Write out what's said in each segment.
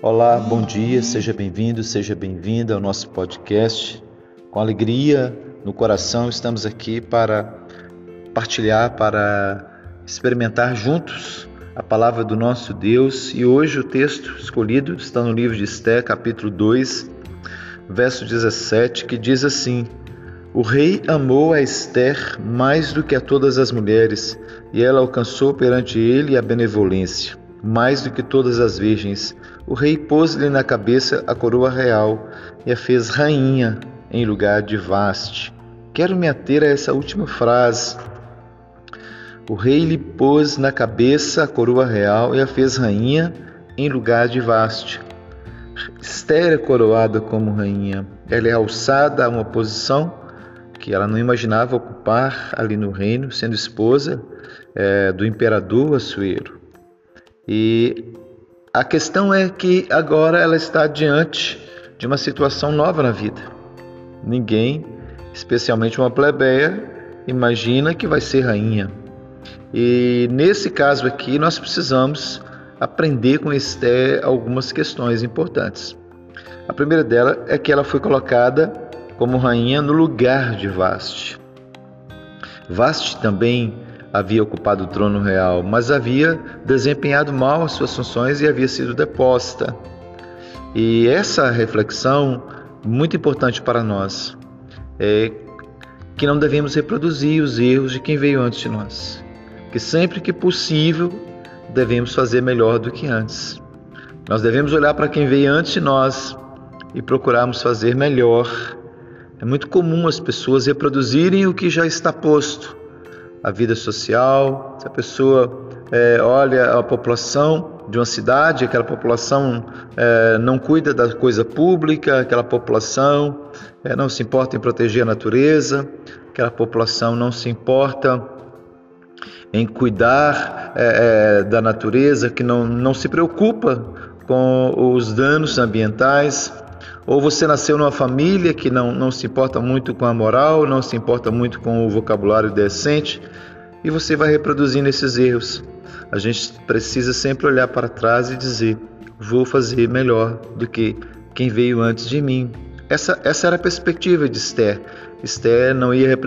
Olá, bom dia, seja bem-vindo, seja bem-vinda ao nosso podcast. Com alegria no coração, estamos aqui para partilhar, para experimentar juntos a palavra do nosso Deus. E hoje o texto escolhido está no livro de Esté, capítulo 2, verso 17, que diz assim: O rei amou a Esther mais do que a todas as mulheres, e ela alcançou perante ele a benevolência mais do que todas as virgens. O rei pôs-lhe na cabeça a coroa real e a fez rainha em lugar de Vaste. Quero me ater a essa última frase. O rei lhe pôs na cabeça a coroa real e a fez rainha em lugar de Vaste. Esther é coroada como rainha. Ela é alçada a uma posição que ela não imaginava ocupar ali no reino, sendo esposa é, do imperador Assuero. E a questão é que agora ela está diante de uma situação nova na vida. Ninguém, especialmente uma plebeia, imagina que vai ser rainha. E nesse caso aqui, nós precisamos aprender com Esther algumas questões importantes. A primeira dela é que ela foi colocada como rainha no lugar de Vaste. Vaste também havia ocupado o trono real, mas havia desempenhado mal as suas funções e havia sido deposta. E essa reflexão, muito importante para nós, é que não devemos reproduzir os erros de quem veio antes de nós. Que sempre que possível, devemos fazer melhor do que antes. Nós devemos olhar para quem veio antes de nós e procurarmos fazer melhor. É muito comum as pessoas reproduzirem o que já está posto, a vida social, se a pessoa é, olha a população de uma cidade, aquela população é, não cuida da coisa pública, aquela população é, não se importa em proteger a natureza, aquela população não se importa em cuidar é, é, da natureza, que não, não se preocupa com os danos ambientais. Ou você nasceu numa família que não, não se importa muito com a moral, não se importa muito com o vocabulário decente, e você vai reproduzindo esses erros. A gente precisa sempre olhar para trás e dizer: vou fazer melhor do que quem veio antes de mim. Essa, essa era a perspectiva de Esther. Esther não ia,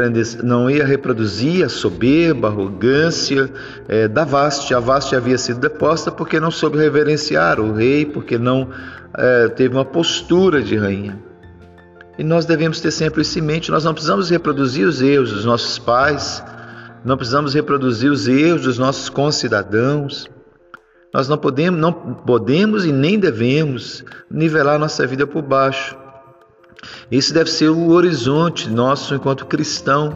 não ia reproduzir a soberba, a arrogância é, da Vaste. A Vaste havia sido deposta porque não soube reverenciar o rei, porque não é, teve uma postura de rainha. E nós devemos ter sempre isso em mente. Nós não precisamos reproduzir os erros dos nossos pais, não precisamos reproduzir os erros dos nossos concidadãos. Nós não podemos, não podemos e nem devemos nivelar nossa vida por baixo. Esse deve ser o horizonte nosso enquanto cristão.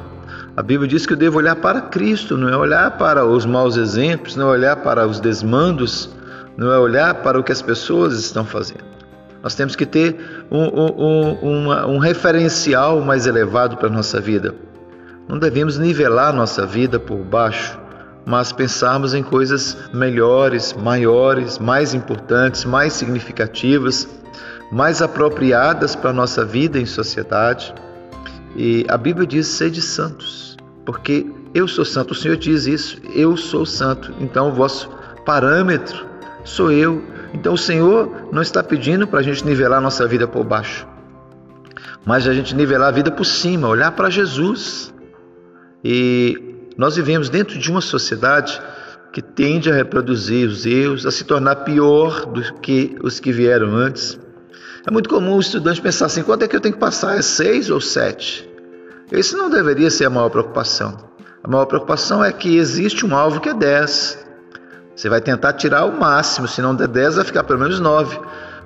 A Bíblia diz que eu devo olhar para Cristo, não é olhar para os maus exemplos, não é olhar para os desmandos, não é olhar para o que as pessoas estão fazendo. Nós temos que ter um, um, um, um referencial mais elevado para a nossa vida. Não devemos nivelar nossa vida por baixo, mas pensarmos em coisas melhores, maiores, mais importantes, mais significativas mais apropriadas para a nossa vida em sociedade. E a Bíblia diz: sede santos, porque eu sou santo. O Senhor diz isso, eu sou santo. Então, o vosso parâmetro sou eu. Então, o Senhor não está pedindo para a gente nivelar nossa vida por baixo, mas a gente nivelar a vida por cima, olhar para Jesus. E nós vivemos dentro de uma sociedade que tende a reproduzir os erros, a se tornar pior do que os que vieram antes. É muito comum o estudante pensar assim: quanto é que eu tenho que passar? É seis ou sete? Esse não deveria ser a maior preocupação. A maior preocupação é que existe um alvo que é 10. Você vai tentar tirar o máximo, se não der 10, vai ficar pelo menos 9.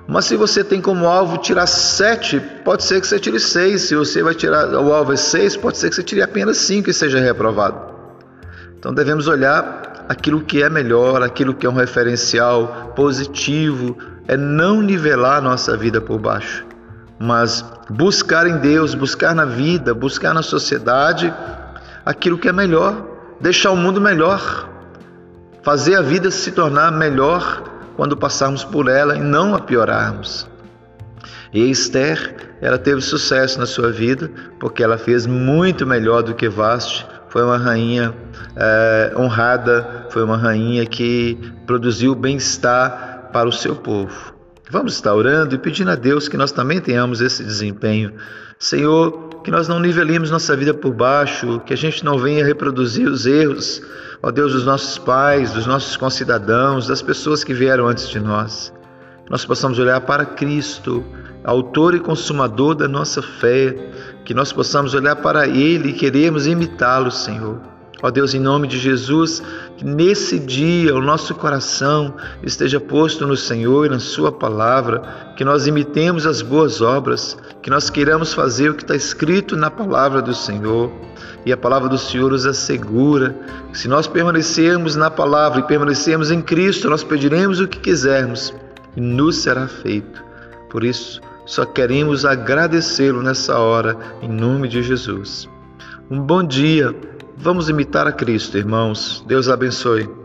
Mas se você tem como alvo tirar 7, pode ser que você tire 6. Se você vai tirar o alvo é 6, pode ser que você tire apenas 5 e seja reprovado. Então devemos olhar aquilo que é melhor, aquilo que é um referencial positivo, é não nivelar a nossa vida por baixo, mas buscar em Deus, buscar na vida, buscar na sociedade aquilo que é melhor, deixar o mundo melhor, fazer a vida se tornar melhor quando passarmos por ela e não a piorarmos. E Esther, ela teve sucesso na sua vida porque ela fez muito melhor do que Vaste. Foi uma rainha é, honrada, foi uma rainha que produziu bem-estar para o seu povo. Vamos estar orando e pedindo a Deus que nós também tenhamos esse desempenho. Senhor, que nós não nivelemos nossa vida por baixo, que a gente não venha reproduzir os erros, ó Deus, dos nossos pais, dos nossos concidadãos, das pessoas que vieram antes de nós. Que nós possamos olhar para Cristo, autor e consumador da nossa fé, que nós possamos olhar para Ele e queremos imitá-lo, Senhor. Ó Deus, em nome de Jesus, que nesse dia o nosso coração esteja posto no Senhor e na Sua palavra, que nós imitemos as boas obras, que nós queiramos fazer o que está escrito na palavra do Senhor. E a palavra do Senhor nos assegura que se nós permanecermos na palavra e permanecermos em Cristo, nós pediremos o que quisermos e nos será feito. Por isso, só queremos agradecê-lo nessa hora, em nome de Jesus. Um bom dia Vamos imitar a Cristo, irmãos. Deus abençoe.